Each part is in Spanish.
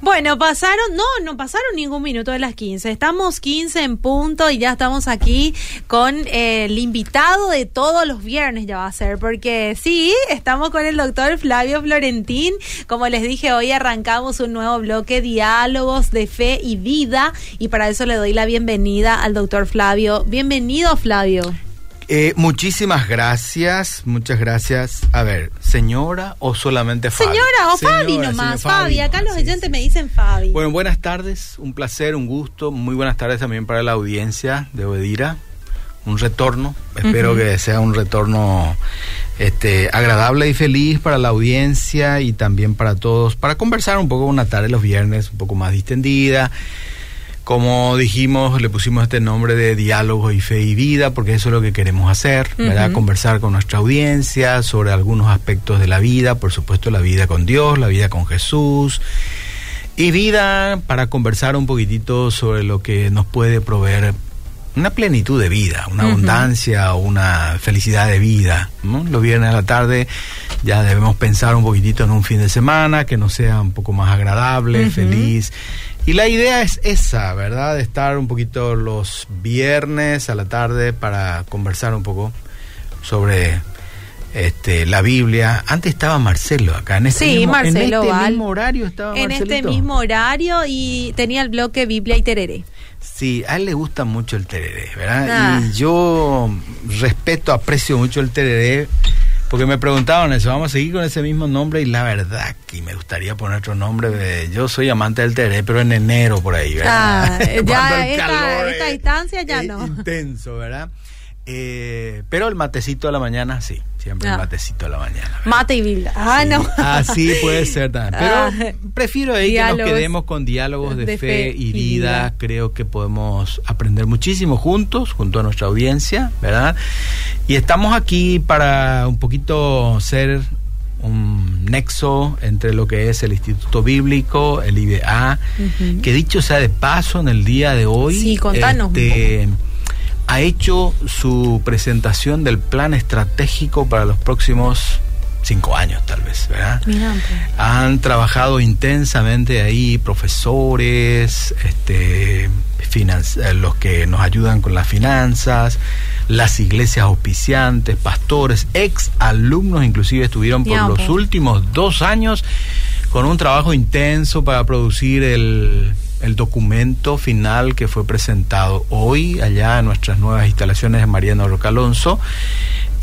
Bueno, pasaron, no, no pasaron ningún minuto de las 15. Estamos 15 en punto y ya estamos aquí con eh, el invitado de todos los viernes, ya va a ser, porque sí, estamos con el doctor Flavio Florentín. Como les dije, hoy arrancamos un nuevo bloque, Diálogos de Fe y Vida, y para eso le doy la bienvenida al doctor Flavio. Bienvenido, Flavio. Eh, muchísimas gracias, muchas gracias. A ver, señora o solamente Fabi. Señora o Fabi nomás, Fabi. Acá los oyentes me dicen Fabi. Bueno, buenas tardes, un placer, un gusto. Muy buenas tardes también para la audiencia de Obedira. Un retorno, espero que sea un retorno este, agradable y feliz para la audiencia y también para todos, para conversar un poco una tarde los viernes, un poco más distendida como dijimos, le pusimos este nombre de diálogo y fe y vida, porque eso es lo que queremos hacer, ¿verdad? Conversar con nuestra audiencia sobre algunos aspectos de la vida, por supuesto la vida con Dios, la vida con Jesús, y vida para conversar un poquitito sobre lo que nos puede proveer una plenitud de vida, una abundancia, una felicidad de vida. ¿no? Los viernes a la tarde ya debemos pensar un poquitito en un fin de semana que nos sea un poco más agradable, feliz y la idea es esa, ¿verdad? De estar un poquito los viernes a la tarde para conversar un poco sobre este, la Biblia. Antes estaba Marcelo acá, en este, mismo, en este mismo horario estaba En este mismo horario y tenía el bloque Biblia y Tereré. Sí, a él le gusta mucho el tereré, ¿verdad? Ah. Y yo respeto, aprecio mucho el tereré porque me preguntaban eso, vamos a seguir con ese mismo nombre y la verdad que me gustaría poner otro nombre. yo soy amante del teré, pero en enero por ahí, ¿verdad? Ah, ya esta, esta distancia ya no. Intenso, ¿verdad? Eh, pero el matecito de la mañana, sí. Siempre el ah. matecito de la mañana. Mate y Biblia. Ah, no. Así puede ser también. Pero ah. prefiero ahí que nos quedemos con diálogos de, fe, y, vida. Creo que podemos aprender muchísimo juntos, junto a nuestra audiencia, ¿verdad? Y estamos aquí para un poquito ser un nexo entre lo que es el Instituto Bíblico, el IBA, que dicho sea de paso en el día de hoy. Sí, contanos. Este, ha hecho su presentación del plan estratégico para los próximos cinco años tal vez, ¿verdad? Han trabajado intensamente ahí profesores, este, eh, los que nos ayudan con las finanzas, las iglesias auspiciantes, pastores, ex alumnos inclusive estuvieron por los últimos dos años con un trabajo intenso para producir el el documento final que fue presentado hoy allá en nuestras nuevas instalaciones de Mariano Roca Alonso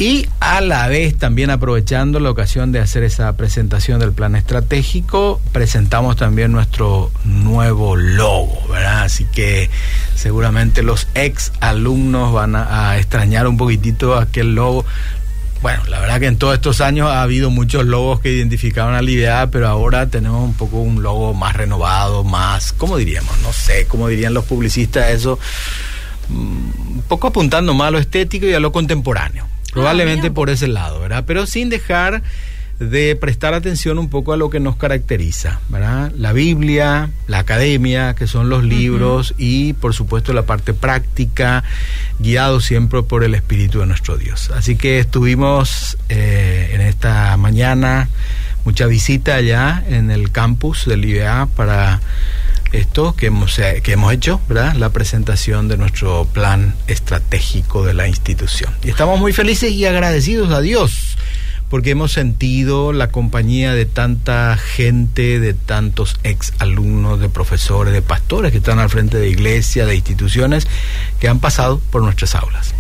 y a la vez también aprovechando la ocasión de hacer esa presentación del plan estratégico, presentamos también nuestro nuevo logo, ¿verdad? Así que seguramente los ex alumnos van a, a extrañar un poquitito aquel logo. Bueno, la verdad que en todos estos años ha habido muchos logos que identificaban a la idea, pero ahora tenemos un poco un logo más renovado, más, ¿cómo diríamos? No sé, ¿cómo dirían los publicistas eso? Mm, un poco apuntando más a lo estético y a lo contemporáneo. Probablemente ah, por ese lado, ¿verdad? Pero sin dejar de prestar atención un poco a lo que nos caracteriza, ¿verdad? La Biblia, la academia, que son los libros, y por supuesto la parte práctica, guiado siempre por el Espíritu de nuestro Dios. Así que estuvimos eh, en esta mañana, mucha visita allá en el campus del IBA para esto que hemos, eh, que hemos hecho, ¿verdad? La presentación de nuestro plan estratégico de la institución. Y estamos muy felices y agradecidos a Dios porque hemos sentido la compañía de tanta gente, de tantos ex alumnos, de profesores, de pastores que están al frente de iglesias, de instituciones que han pasado por nuestras aulas.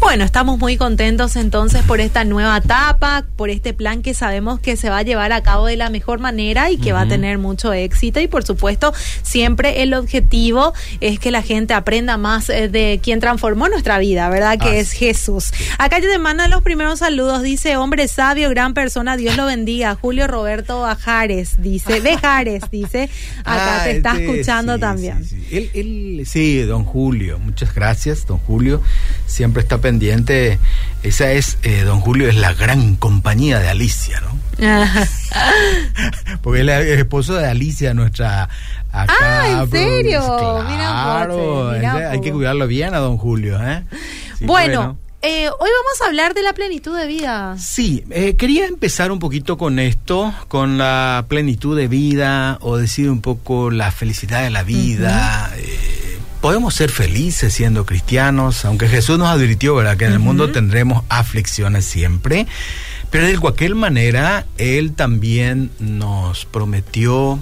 Bueno, estamos muy contentos entonces por esta nueva etapa, por este plan que sabemos que se va a llevar a cabo de la mejor manera y que va a tener mucho éxito y por supuesto siempre el objetivo es que la gente aprenda más eh, de quien transformó nuestra vida, ¿verdad? Que es Jesús. Acá te mandan los primeros saludos, dice hombre sabio, gran persona, Dios lo bendiga. Julio Roberto Bajares, dice, Bejares, dice, acá te está este, escuchando también. sí, don Julio, muchas gracias, don Julio. Siempre está pendiente. Esa es, eh, don Julio, es la gran compañía de Alicia, ¿no? Porque él es el esposo de Alicia, nuestra acá. Ah, ¿en serio? Claro, hay que cuidarlo bien a don Julio, ¿eh? bueno Eh, hoy vamos a hablar de la plenitud de vida. Sí, eh, quería empezar un poquito con esto, con la plenitud de vida o decir un poco la felicidad de la vida. Eh, podemos ser felices siendo cristianos, aunque Jesús nos advirtió ¿verdad? que en el mundo tendremos aflicciones siempre, pero de cualquier manera Él también nos prometió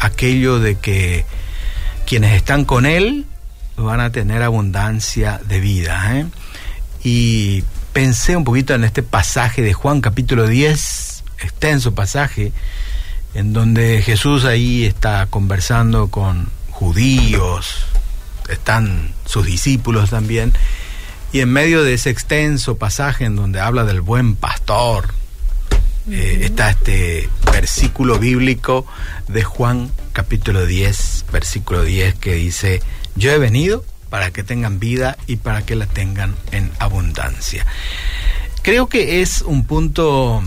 aquello de que quienes están con Él van a tener abundancia de vida. ¿eh? Y pensé un poquito en este pasaje de Juan capítulo 10, extenso pasaje, en donde Jesús ahí está conversando con judíos, están sus discípulos también, y en medio de ese extenso pasaje en donde habla del buen pastor, eh, está este versículo bíblico de Juan capítulo 10, versículo 10 que dice, yo he venido para que tengan vida y para que la tengan en abundancia. Creo que es un punto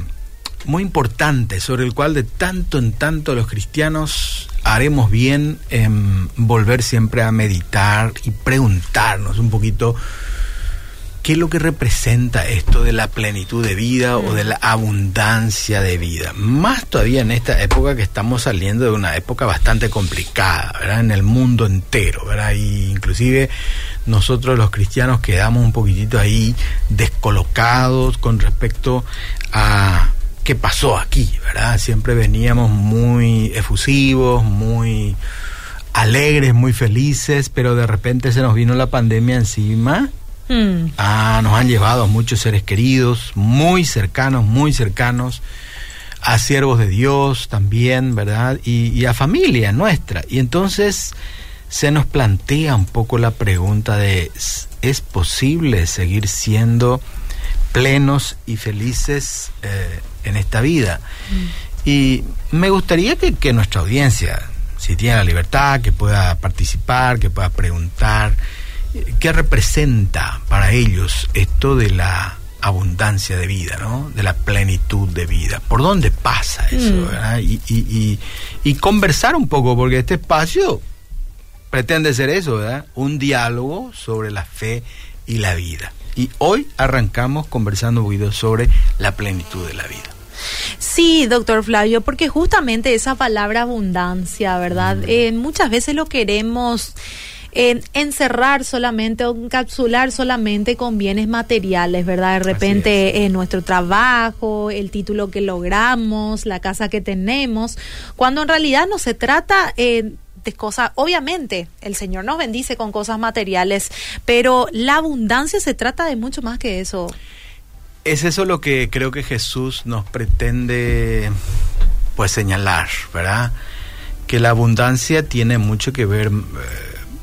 muy importante sobre el cual de tanto en tanto los cristianos haremos bien en volver siempre a meditar y preguntarnos un poquito ¿Qué es lo que representa esto de la plenitud de vida o de la abundancia de vida? Más todavía en esta época que estamos saliendo de una época bastante complicada, ¿verdad? En el mundo entero, ¿verdad? Y inclusive nosotros los cristianos quedamos un poquitito ahí descolocados con respecto a qué pasó aquí, ¿verdad? Siempre veníamos muy efusivos, muy alegres, muy felices, pero de repente se nos vino la pandemia encima Mm. Ah, nos han llevado a muchos seres queridos, muy cercanos, muy cercanos, a siervos de Dios también, ¿verdad? Y, a familia nuestra. Y entonces se nos plantea un poco la pregunta de, ¿es posible seguir siendo plenos y felices eh, en esta vida? Mm. Y me gustaría que, que nuestra audiencia, si tiene la libertad, que pueda participar, que pueda preguntar, ¿Qué representa para ellos esto de la abundancia de vida, ¿no? de la plenitud de vida? ¿Por dónde pasa eso? Mm. Y, y, conversar un poco, porque este espacio pretende ser eso, ¿verdad? un diálogo sobre la fe y la vida. Y hoy arrancamos conversando un poquito sobre la plenitud de la vida. Sí, doctor Flavio, porque justamente esa palabra abundancia, ¿verdad? Mm. Eh, muchas veces lo queremos encerrar solamente o encapsular solamente con bienes materiales, ¿verdad? De repente en nuestro trabajo, el título que logramos, la casa que tenemos, cuando en realidad no se trata... Eh, de cosas, obviamente el Señor nos bendice con cosas materiales, pero la abundancia se trata de mucho más que eso. Es eso lo que creo que Jesús nos pretende pues señalar, ¿verdad? Que la abundancia tiene mucho que ver eh,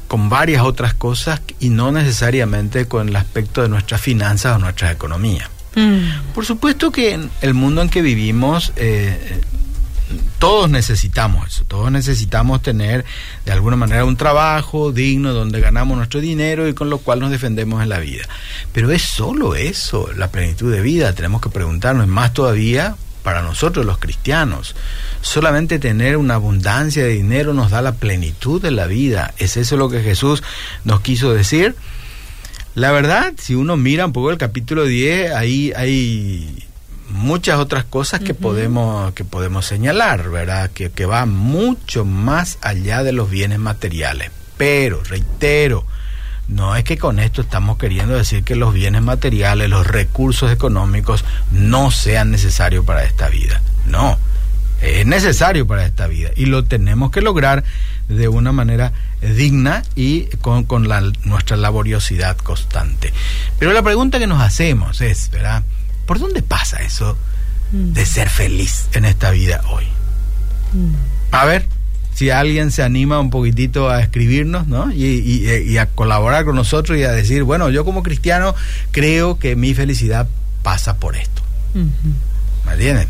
con varias otras cosas y no necesariamente con el aspecto de nuestras finanzas o nuestra economía. Mm. Por supuesto que en el mundo en que vivimos, eh, todos necesitamos eso, todos necesitamos tener de alguna manera un trabajo digno donde ganamos nuestro dinero y con lo cual nos defendemos en la vida. Pero es solo eso, la plenitud de vida, tenemos que preguntarnos, más todavía para nosotros los cristianos. Solamente tener una abundancia de dinero nos da la plenitud de la vida. ¿Es eso lo que Jesús nos quiso decir? La verdad, si uno mira un poco el capítulo 10, ahí hay muchas otras cosas que podemos que podemos señalar, ¿verdad? Que, que va mucho más allá de los bienes materiales. Pero, reitero, no es que con esto estamos queriendo decir que los bienes materiales, los recursos económicos no sean necesarios para esta vida. No, es necesario para esta vida y lo tenemos que lograr de una manera digna y con, nuestra laboriosidad constante. Pero la pregunta que nos hacemos es, ¿verdad? ¿Por dónde pasa eso de ser feliz en esta vida hoy? Mm. A ver, si alguien se anima un poquitito a escribirnos, ¿no? Y, a colaborar con nosotros y a decir, bueno, yo como cristiano creo que mi felicidad pasa por esto. ¿Me entienden?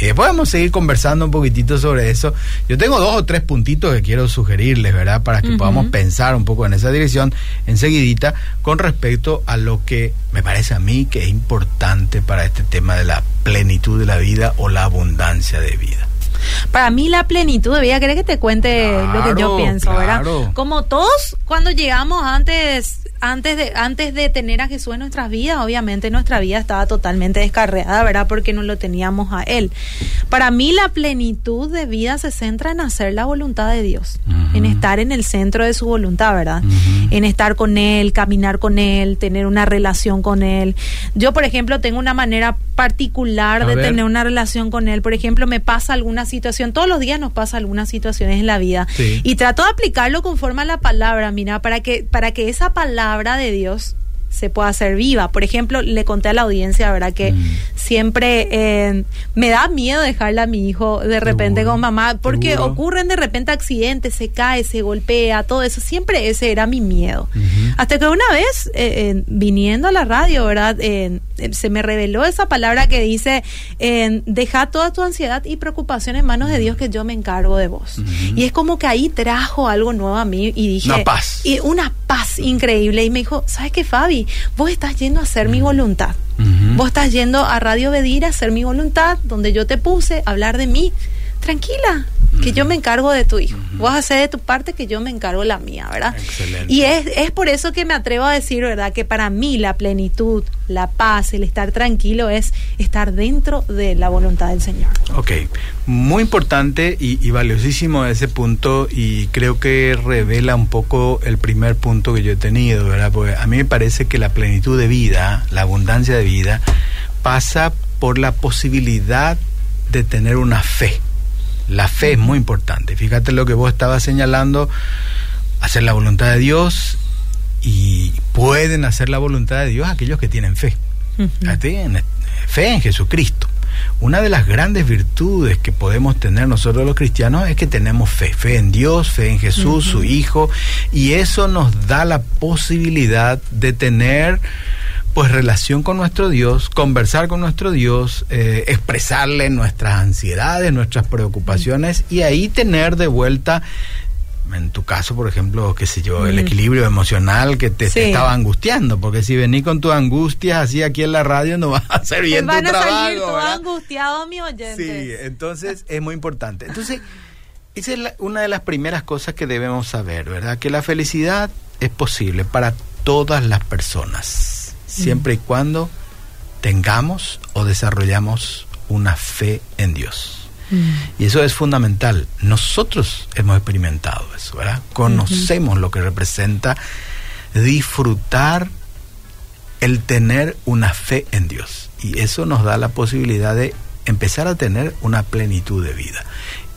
Y podemos seguir conversando un poquitito sobre eso. Yo tengo dos o tres puntitos que quiero sugerirles, ¿verdad? Para que podamos pensar un poco en esa dirección enseguidita con respecto a lo que me parece a mí que es importante para este tema de la plenitud de la vida o la abundancia de vida. Para mí la plenitud de vida, ¿querés que te cuente lo que yo pienso, verdad? Como todos cuando llegamos antes antes de, antes de tener a Jesús en nuestras vidas, obviamente nuestra vida estaba totalmente descarriada, ¿verdad? Porque no lo teníamos a Él. Para mí la plenitud de vida se centra en hacer la voluntad de Dios, en estar en el centro de su voluntad, ¿verdad? En estar con Él, caminar con Él, tener una relación con Él. Yo, por ejemplo, tengo una manera particular de tener una relación con Él. Por ejemplo, me pasa alguna situación, todos los días nos pasa algunas situaciones en la vida y trato de aplicarlo conforme a la palabra, mira, para que, para que esa palabra de Dios se pueda hacer viva. Por ejemplo, le conté a la audiencia, ¿verdad? Que mm. siempre eh, me da miedo dejarle a mi hijo de repente con mamá, porque ocurren de repente accidentes, se cae, se golpea, todo eso. Siempre ese era mi miedo. Hasta que una vez, eh, eh, viniendo a la radio, ¿verdad? se me reveló esa palabra que dice, deja toda tu ansiedad y preocupación en manos de Dios, que yo me encargo de vos. Y es como que ahí trajo algo nuevo a mí y dije... Una paz. Y una paz increíble. Y me dijo, ¿sabes qué, Fabi? Vos estás yendo a hacer mi voluntad. Vos estás yendo a Radio Bedir a hacer mi voluntad, donde yo te puse a hablar de mí. Tranquila, que yo me encargo de tu hijo. Vos haces de tu parte que yo me encargo la mía, ¿verdad? Excelente. Y es, es por eso que me atrevo a decir, ¿verdad? Que para mí la plenitud, la paz, el estar tranquilo es estar dentro de la voluntad del Señor. Ok, muy importante y, valiosísimo ese punto y creo que revela un poco el primer punto que yo he tenido, ¿verdad? Porque a mí me parece que la plenitud de vida, la abundancia de vida, pasa por la posibilidad de tener una fe la fe es muy importante. Fíjate lo que vos estabas señalando, hacer la voluntad de Dios y pueden hacer la voluntad de Dios aquellos que tienen fe. Fe en Jesucristo. Una de las grandes virtudes que podemos tener nosotros los cristianos es que tenemos fe, fe en Dios, fe en Jesús, su Hijo, y eso nos da la posibilidad de tener pues relación con nuestro Dios, conversar con nuestro Dios, eh, expresarle nuestras ansiedades, nuestras preocupaciones y ahí tener de vuelta en tu caso, por ejemplo, qué sé yo, el equilibrio emocional que te, estaba angustiando, porque si venís con tu angustia así aquí en la radio no vas a hacer bien Van tu a trabajo. Salir todo angustiado, mi oyente. Sí, entonces es muy importante. Entonces, esa es una de las primeras cosas que debemos saber, ¿verdad? Que la felicidad es posible para todas las personas siempre y cuando tengamos o desarrollamos una fe en Dios. Y eso es fundamental. Nosotros hemos experimentado eso, ¿verdad? Conocemos lo que representa disfrutar el tener una fe en Dios. Y eso nos da la posibilidad de empezar a tener una plenitud de vida.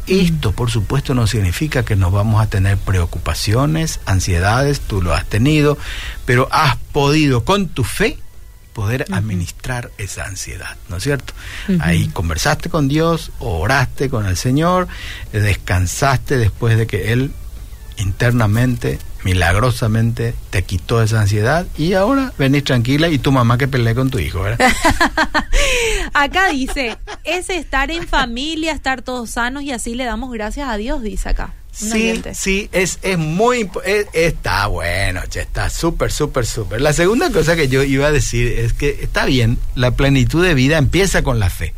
Esto, por supuesto, no significa que nos vamos a tener preocupaciones, ansiedades, tú lo has tenido, pero has podido con tu fe poder administrar esa ansiedad, ¿no es cierto? Ahí conversaste con Dios, oraste con el Señor, descansaste después de que Él internamente, milagrosamente, te quitó esa ansiedad y ahora venís tranquila y tu mamá que pelea con tu hijo, ¿verdad? acá dice, es estar en familia, estar todos sanos y así le damos gracias a Dios, dice acá. Sí, sí, es, es muy, está bueno, está súper, súper, súper. La segunda cosa que yo iba a decir es que está bien, la plenitud de vida empieza con la fe,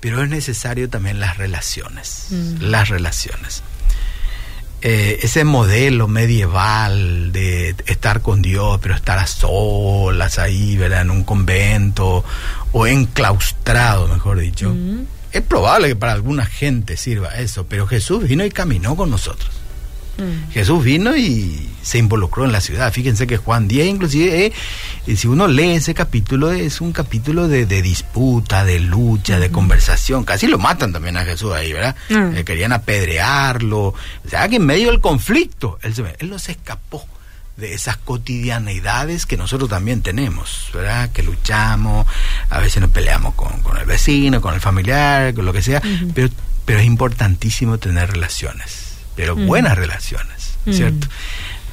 pero es necesario también las relaciones, mm. las relaciones. Eh, ese modelo medieval de estar con Dios, pero estar a solas ahí, ¿verdad? En un convento o enclaustrado, mejor dicho. Mm. Es probable que para alguna gente sirva eso, pero Jesús vino y caminó con nosotros. Mm. Jesús vino y se involucró en la ciudad. Fíjense que Juan 10, inclusive, eh, si uno lee ese capítulo, es un capítulo de, disputa, de lucha, de conversación. Casi lo matan también a Jesús ahí, ¿verdad? Mm. Eh, querían apedrearlo. O sea, que en medio del conflicto, él, se, él no se escapó de esas cotidianidades que nosotros también tenemos, ¿verdad? Que luchamos, a veces nos peleamos con, con el vecino, con el familiar, con lo que sea, pero, pero es importantísimo tener relaciones pero buenas relaciones, ¿cierto?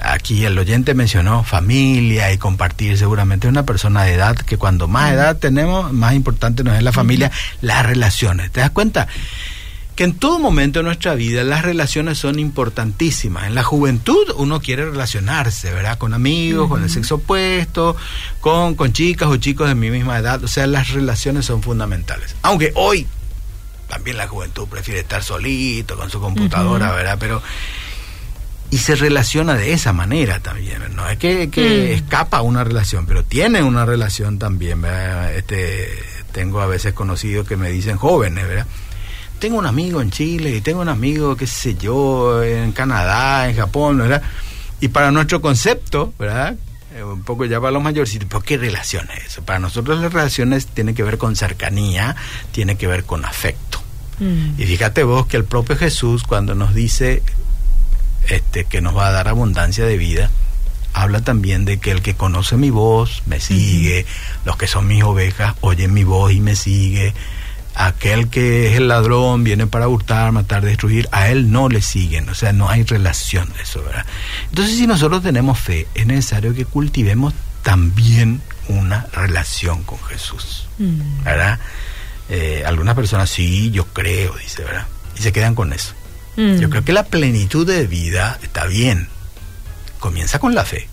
Aquí el oyente mencionó familia y compartir, seguramente es una persona de edad que cuando más edad tenemos, más importante nos es la familia, las relaciones. ¿Te das cuenta? que en todo momento de nuestra vida las relaciones son importantísimas. En la juventud uno quiere relacionarse, ¿verdad? Con amigos, con el sexo opuesto, con, con chicas o chicos de mi misma edad. O sea, las relaciones son fundamentales. Aunque hoy también la juventud prefiere estar solito con su computadora, ¿verdad? Pero y se relaciona de esa manera también. No es que, que mm. escapa una relación, pero tiene una relación también. Este, tengo a veces conocidos que me dicen jóvenes, ¿verdad? Tengo un amigo en Chile y tengo un amigo, qué sé yo, en Canadá, en Japón, ¿verdad? Y para nuestro concepto, ¿verdad? Eh, un poco ya para los mayores, ¿por qué relaciones eso? Para nosotros las relaciones tienen que ver con cercanía, tiene que ver con afecto. Mm. Y fíjate vos que el propio Jesús cuando nos dice este, que nos va a dar abundancia de vida, habla también de que el que conoce mi voz me sigue, los que son mis ovejas oyen mi voz y me sigue, aquel que es el ladrón viene para hurtar, matar, destruir, a él no le siguen, o sea, no hay relación de eso, ¿verdad? Entonces, si nosotros tenemos fe, es necesario que cultivemos también una relación con Jesús, mm. ¿verdad? Eh, algunas personas, sí, yo creo, dice, ¿verdad? Y se quedan con eso. Mm. Yo creo que la plenitud de vida está bien. Comienza con la fe,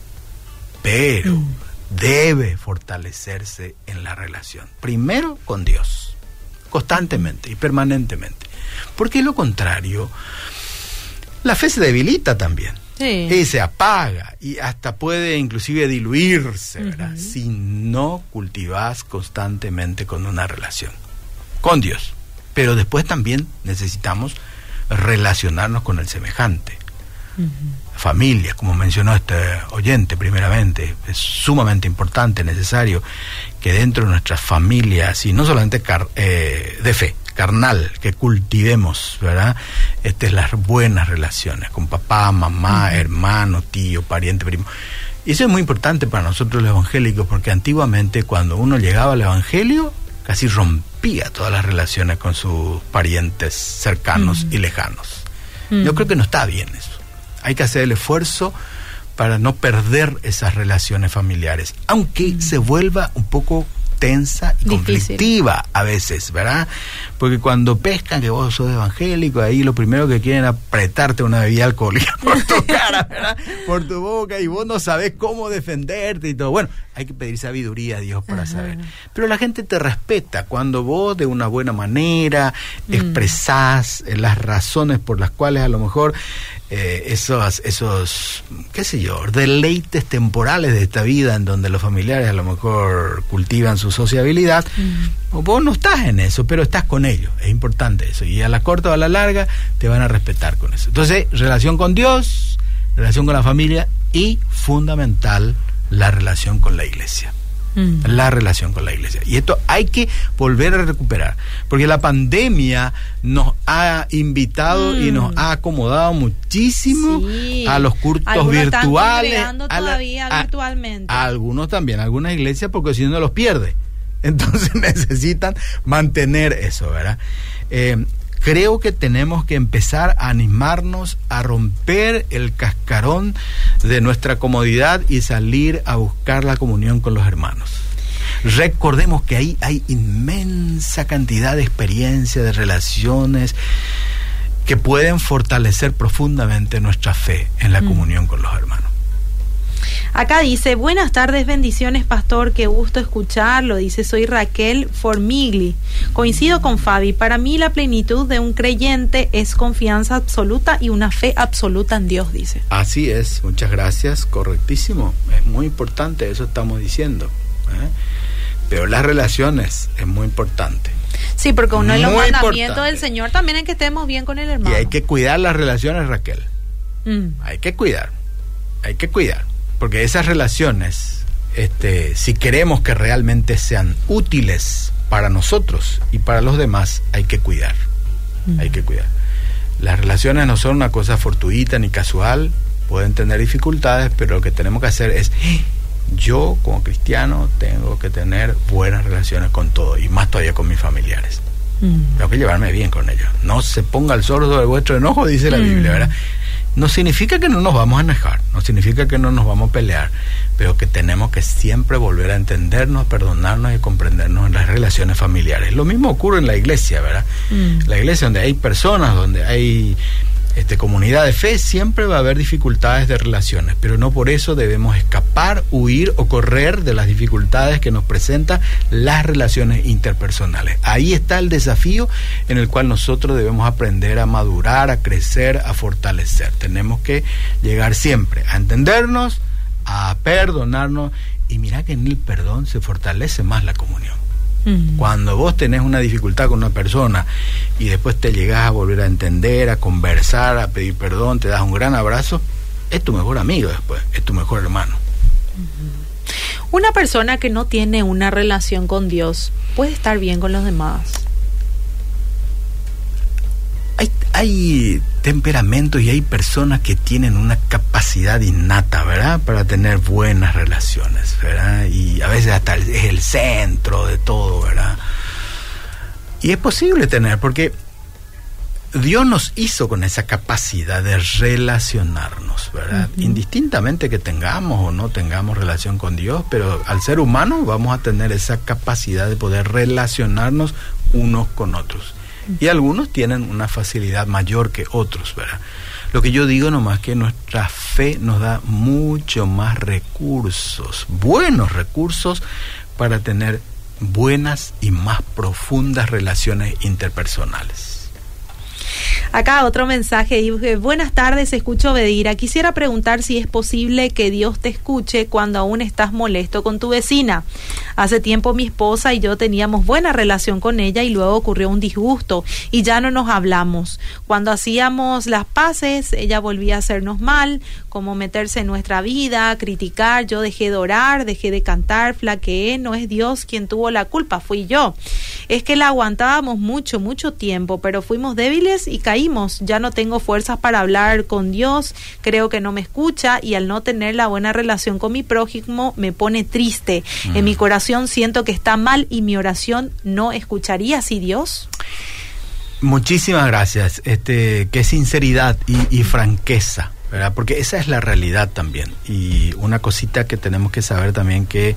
pero mm. debe fortalecerse en la relación. Primero con Dios, constantemente y permanentemente. Porque lo contrario, la fe se debilita también. Y se apaga y hasta puede inclusive diluirse, Si no cultivas constantemente con una relación con Dios. Pero después también necesitamos relacionarnos con el semejante. Familia, como mencionó este oyente primeramente, es sumamente importante, necesario que dentro de nuestras familias, y no solamente eh, de fe, carnal, que cultivemos, ¿verdad? Estas las buenas relaciones con papá, mamá, hermano, tío, pariente, primo. Y eso es muy importante para nosotros los evangélicos, porque antiguamente cuando uno llegaba al evangelio, casi rompía todas las relaciones con sus parientes cercanos y lejanos. Yo creo que no está bien eso. Hay que hacer el esfuerzo para no perder esas relaciones familiares, aunque se vuelva un poco tensa y conflictiva a veces, ¿verdad? Porque cuando pescan que vos sos evangélico, ahí lo primero que quieren es apretarte una bebida alcohólica por tu cara, ¿verdad? Por tu boca y vos no sabés cómo defenderte y todo. Bueno, hay que pedir sabiduría a Dios para saber. Pero la gente te respeta cuando vos de una buena manera mm. expresás las razones por las cuales a lo mejor eh, esos, esos, qué sé yo, deleites temporales de esta vida en donde los familiares a lo mejor cultivan su sociabilidad, mm. vos no estás en eso, pero estás con ellos, es importante eso, y a la corta o a la larga te van a respetar con eso. Entonces, relación con Dios, relación con la familia y fundamental, la relación con la iglesia. Mm. la relación con la iglesia. Y esto hay que volver a recuperar, porque la pandemia nos ha invitado y mm. nos ha acomodado muchísimo a los cultos virtuales. todavía virtualmente. algunos también, algunas iglesias, porque si no los pierde. Entonces necesitan mantener eso, ¿verdad? Eh, creo que tenemos que empezar a animarnos a romper el cascarón de nuestra comodidad y salir a buscar la comunión con los hermanos. Recordemos que ahí hay inmensa cantidad de experiencias, de relaciones que pueden fortalecer profundamente nuestra fe en la mm. comunión con los hermanos. Acá dice, buenas tardes, bendiciones, pastor, qué gusto escucharlo. Dice, soy Raquel Formigli. Coincido con Fabi, para mí la plenitud de un creyente es confianza absoluta y una fe absoluta en Dios, dice. Así es, muchas gracias, correctísimo. Es muy importante, eso estamos diciendo. ¿eh? Pero las relaciones es muy importante. Sí, porque uno de los mandamientos del Señor también es que estemos bien con el hermano. Y hay que cuidar las relaciones, Raquel. Mm. Hay que cuidar, hay que cuidar porque esas relaciones, este, si queremos que realmente sean útiles para nosotros y para los demás, hay que cuidar. Mm. Hay que cuidar. Las relaciones no son una cosa fortuita ni casual, pueden tener dificultades, pero lo que tenemos que hacer es, yo como cristiano tengo que tener buenas relaciones con todo y más todavía con mis familiares. Mm. Tengo que llevarme bien con ellos. No se ponga el sordo de vuestro enojo, dice la Biblia, mm. ¿verdad? No significa que no nos vamos a enojar, no significa que no nos vamos a pelear, pero que tenemos que siempre volver a entendernos, perdonarnos y comprendernos en las relaciones familiares. Lo mismo ocurre en la iglesia, ¿verdad? Mm. La iglesia donde hay personas, donde hay este, comunidad de fe siempre va a haber dificultades de relaciones, pero no por eso debemos escapar, huir o correr de las dificultades que nos presentan las relaciones interpersonales. Ahí está el desafío en el cual nosotros debemos aprender a madurar, a crecer, a fortalecer. Tenemos que llegar siempre a entendernos, a perdonarnos y mira que en el perdón se fortalece más la comunión. Cuando vos tenés una dificultad con una persona y después te llegás a volver a entender, a conversar, a pedir perdón, te das un gran abrazo, es tu mejor amigo después, es tu mejor hermano. Una persona que no tiene una relación con Dios puede estar bien con los demás. Hay, temperamentos y hay personas que tienen una capacidad innata, ¿verdad? Para tener buenas relaciones, ¿verdad? Y a veces hasta es el centro de todo, ¿verdad? Y es posible tener, porque Dios nos hizo con esa capacidad de relacionarnos, ¿verdad? Indistintamente que tengamos o no tengamos relación con Dios, pero al ser humano vamos a tener esa capacidad de poder relacionarnos unos con otros y algunos tienen una facilidad mayor que otros, ¿verdad? Lo que yo digo nomás que nuestra fe nos da mucho más recursos, buenos recursos para tener buenas y más profundas relaciones interpersonales. Acá otro mensaje, buenas tardes, escucho Bedira. Quisiera preguntar si es posible que Dios te escuche cuando aún estás molesto con tu vecina. Hace tiempo mi esposa y yo teníamos buena relación con ella y luego ocurrió un disgusto y ya no nos hablamos. Cuando hacíamos las paces, ella volvía a hacernos mal, como meterse en nuestra vida, criticar, yo dejé de orar, dejé de cantar, flaqueé, no es Dios quien tuvo la culpa, fui yo. Es que la aguantábamos mucho, mucho tiempo, pero fuimos débiles y caímos. Ya no tengo fuerzas para hablar con Dios, creo que no me escucha y al no tener la buena relación con mi prójimo me pone triste. En mi mm. corazón siento que está mal y mi oración no escucharía si Dios. Muchísimas gracias. Este, qué sinceridad y, y franqueza. ¿Verdad? Porque esa es la realidad también. Y una cosita que tenemos que saber también que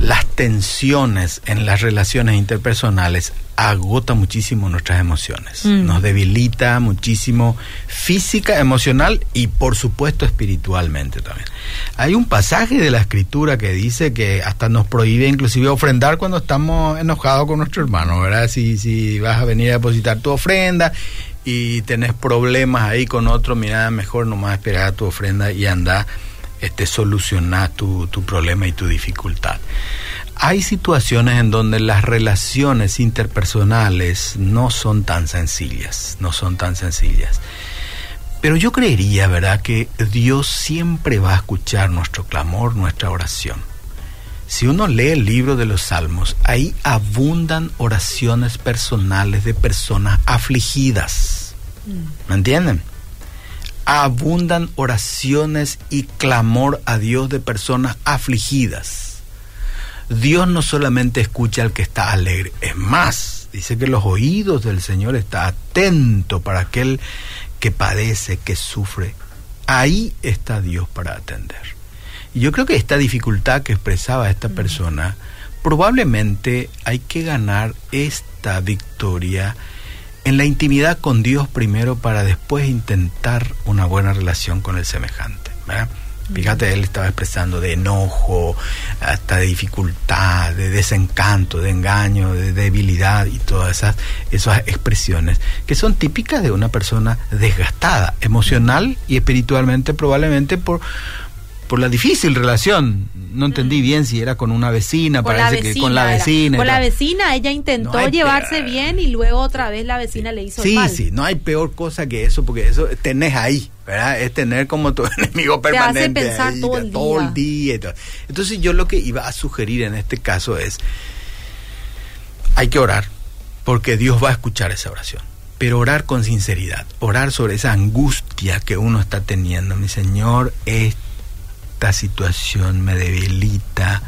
las tensiones en las relaciones interpersonales agota muchísimo nuestras emociones, mm. nos debilita muchísimo física, emocional y por supuesto espiritualmente también. Hay un pasaje de la escritura que dice que hasta nos prohíbe inclusive ofrendar cuando estamos enojados con nuestro hermano, ¿verdad? Si, si vas a venir a depositar tu ofrenda y tenés problemas ahí con otro, mira, mejor nomás esperar a tu ofrenda y anda este, solucionar tu, tu problema y tu dificultad. Hay situaciones en donde las relaciones interpersonales no son tan sencillas, no son tan sencillas. Pero yo creería, ¿verdad?, que Dios siempre va a escuchar nuestro clamor, nuestra oración. Si uno lee el libro de los Salmos, ahí abundan oraciones personales de personas afligidas. Mm. ¿Me entienden? Abundan oraciones y clamor a Dios de personas afligidas. Dios no solamente escucha al que está alegre, es más, dice que los oídos del Señor están atentos para aquel que padece, que sufre. Ahí está Dios para atender. Y yo creo que esta dificultad que expresaba esta persona, probablemente hay que ganar esta victoria en la intimidad con Dios primero para después intentar una buena relación con el semejante. ¿verdad? Fíjate, él estaba expresando de enojo, hasta de dificultad, de desencanto, de engaño, de debilidad y todas esas, esas expresiones que son típicas de una persona desgastada, emocional y espiritualmente probablemente por, por la difícil relación. No entendí mm. bien si era con una vecina, parece que con la vecina. Con la vecina, ella intentó llevarse bien y luego otra vez la vecina le hizo sí, mal. Sí, sí, no hay peor cosa que eso, porque eso tenés ahí, ¿verdad? Es tener como tu enemigo permanente. Te hace pensar todo, el todo el día. Entonces yo lo que iba a sugerir en este caso es, hay que orar, porque Dios va a escuchar esa oración pero orar con sinceridad, orar sobre esa angustia que uno está teniendo. Mi Señor, es situación me debilita.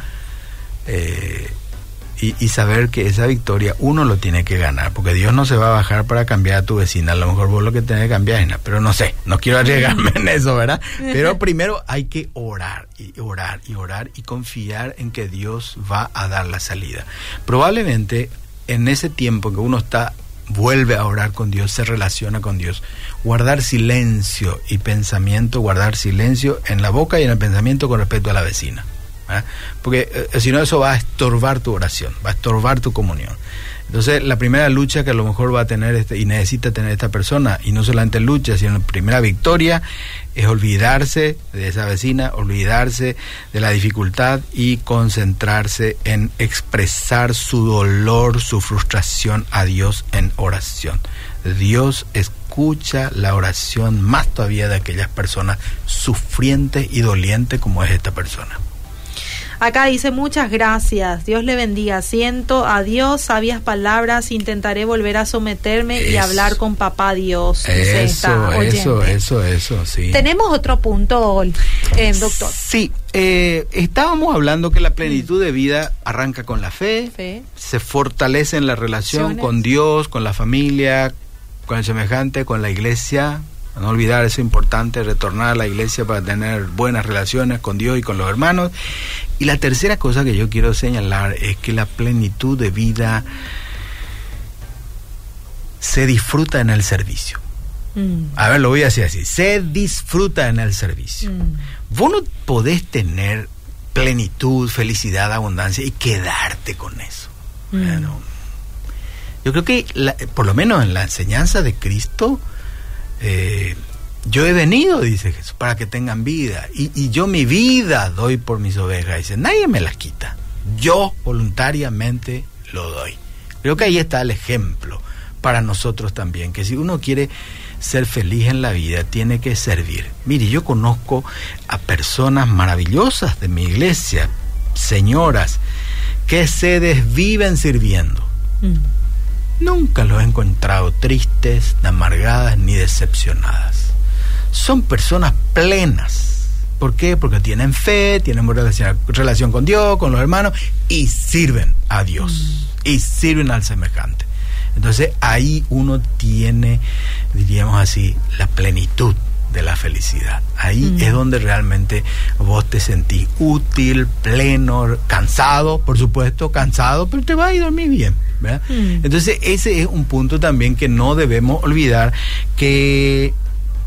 Eh, y, saber que esa victoria uno lo tiene que ganar, porque Dios no se va a bajar para cambiar a tu vecina, a lo mejor vos lo que tenés que cambiar es pero no sé, no quiero arriesgarme en eso, ¿verdad? Pero primero hay que orar y orar y orar y confiar en que Dios va a dar la salida. Probablemente en ese tiempo que uno está vuelve a orar con Dios, se relaciona con Dios. Guardar silencio y pensamiento, guardar silencio en la boca y en el pensamiento con respecto a la vecina. Porque eh, si no eso va a estorbar tu oración, va a estorbar tu comunión. Entonces, la primera lucha que a lo mejor va a tener este, y necesita tener esta persona, y no solamente lucha, sino la primera victoria, es olvidarse de esa vecina, olvidarse de la dificultad y concentrarse en expresar su dolor, su frustración a Dios en oración. Dios escucha la oración más todavía de aquellas personas sufrientes y dolientes como es esta persona. Acá dice muchas gracias, Dios le bendiga. Siento a Dios sabias palabras, intentaré volver a someterme y hablar con papá Dios. Eso, eso, eso, eso, sí. Tenemos otro punto, eh, doctor. Sí, eh, estábamos hablando que la plenitud de vida arranca con la fe, se fortalece en la relación con Dios, con la familia, con el semejante, con la iglesia, no olvidar eso importante, retornar a la iglesia para tener buenas relaciones con Dios y con los hermanos. Y la tercera cosa que yo quiero señalar es que la plenitud de vida se disfruta en el servicio. Mm. A ver, lo voy a decir así, se disfruta en el servicio. Mm. Vos no podés tener plenitud, felicidad, abundancia y quedarte con eso. Mm. yo creo que por lo menos en la enseñanza de Cristo, eh, yo he venido, dice Jesús, para que tengan vida. Y, yo mi vida doy por mis ovejas. Dice, nadie me las quita. Yo voluntariamente lo doy. Creo que ahí está el ejemplo para nosotros también, que si uno quiere ser feliz en la vida, tiene que servir. Mire, yo conozco a personas maravillosas de mi iglesia, señoras, que se desviven sirviendo. Mm. Nunca los he encontrado tristes, amargadas ni decepcionadas. Son personas plenas. ¿Por qué? Porque tienen fe, tienen relación, relación con Dios, con los hermanos y sirven a Dios y sirven al semejante. Entonces ahí uno tiene, diríamos así, la plenitud de la felicidad. Ahí mm. es donde realmente vos te sentís útil, pleno, cansado, por supuesto, cansado, pero te va a ir dormir bien. Mm. Entonces ese es un punto también que no debemos olvidar que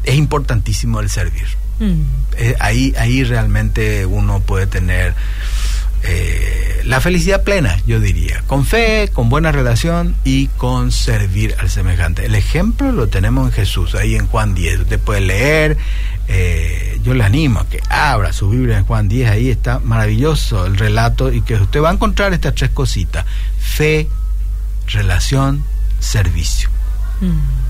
es importantísimo el servir. Mm. Eh, ahí, ahí realmente uno puede tener eh, la felicidad plena, yo diría, con fe, con buena relación y con servir al semejante. El ejemplo lo tenemos en Jesús, ahí en Juan 10. Usted puede leer, eh, yo le animo a que abra su Biblia en Juan 10, ahí está maravilloso el relato y que usted va a encontrar estas tres cositas, fe, relación, servicio. Mm.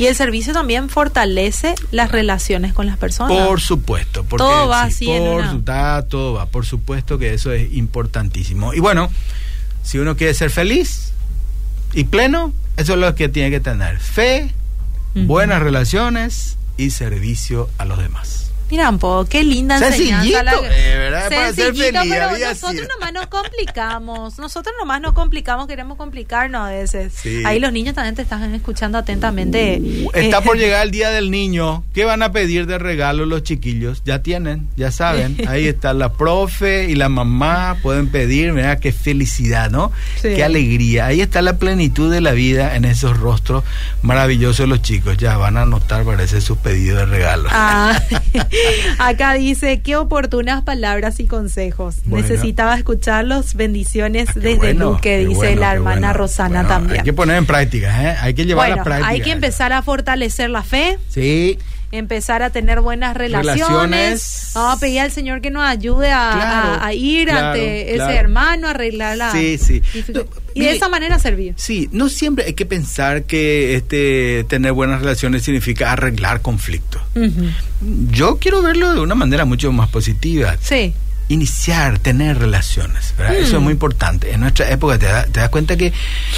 Y el servicio también fortalece las relaciones con las personas. Por supuesto. Porque, todo va así por, en todo va. Por supuesto que eso es importantísimo. Y bueno, si uno quiere ser feliz y pleno, eso es lo que tiene que tener. Fe, buenas relaciones y servicio a los demás. Mira, po, qué linda enseñanza. La... Eh, ¿verdad? Para ser feliz, pero nosotros nomás nos complicamos. Nosotros nomás nos complicamos, queremos complicarnos a veces. Ahí los niños también te están escuchando atentamente. Uh, está por llegar el día del niño. ¿Qué van a pedir de regalo los chiquillos? Ya tienen, ya saben. Ahí está la profe y la mamá. Pueden pedir, mira, qué felicidad, ¿no? Qué alegría. Ahí está la plenitud de la vida en esos rostros maravillosos de los chicos. Ya van a anotar, parece, sus pedidos de regalo. Ah. Acá dice, qué oportunas palabras y consejos. Necesitaba escucharlos. Bendiciones ah, desde Luque, dice la hermana Rosana también. Hay que poner en práctica, ¿eh? hay que llevar a práctica. Hay que empezar a fortalecer la fe. Sí empezar a tener buenas relaciones. Vamos a pedir al Señor que nos ayude a, ir ante ese hermano, a arreglar la. Sí, sí. y de esa manera servir. Sí, no siempre hay que pensar que este tener buenas relaciones significa arreglar conflictos. Yo quiero verlo de una manera mucho más positiva. Sí iniciar, tener relaciones. Eso es muy importante. En nuestra época te, das cuenta que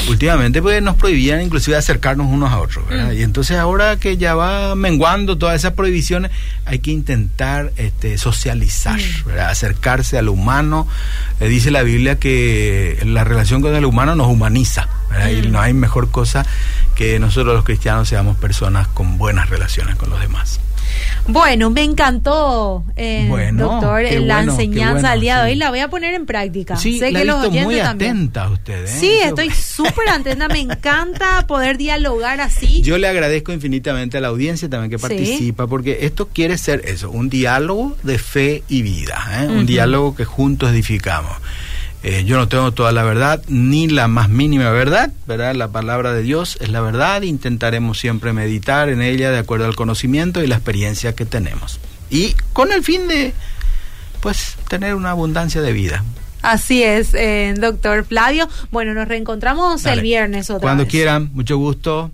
últimamente pues, nos prohibían inclusive acercarnos unos a otros. Mm. Y entonces ahora que ya va menguando todas esas prohibiciones, hay que intentar este, socializar, mm. acercarse al humano. Eh, dice la Biblia que la relación con el humano nos humaniza. Y mm. no hay mejor cosa que nosotros los cristianos seamos personas con buenas relaciones con los demás. Bueno, me encantó, eh, doctor, la enseñanza al día de hoy. La voy a poner en práctica. Sí, sé que los muy atenta usted. ¿eh? Sí, estoy súper atenta. Me encanta poder dialogar así. Yo le agradezco infinitamente a la audiencia también que participa, porque esto quiere ser eso, un diálogo de fe y vida, ¿eh? un diálogo que juntos edificamos. Eh, yo no tengo toda la verdad, ni la más mínima verdad, ¿verdad? La palabra de Dios es la verdad, intentaremos siempre meditar en ella de acuerdo al conocimiento y la experiencia que tenemos. Y con el fin de, pues, tener una abundancia de vida. Así es, eh, doctor Flavio. Bueno, nos reencontramos el viernes otra Cuando quieran, mucho gusto.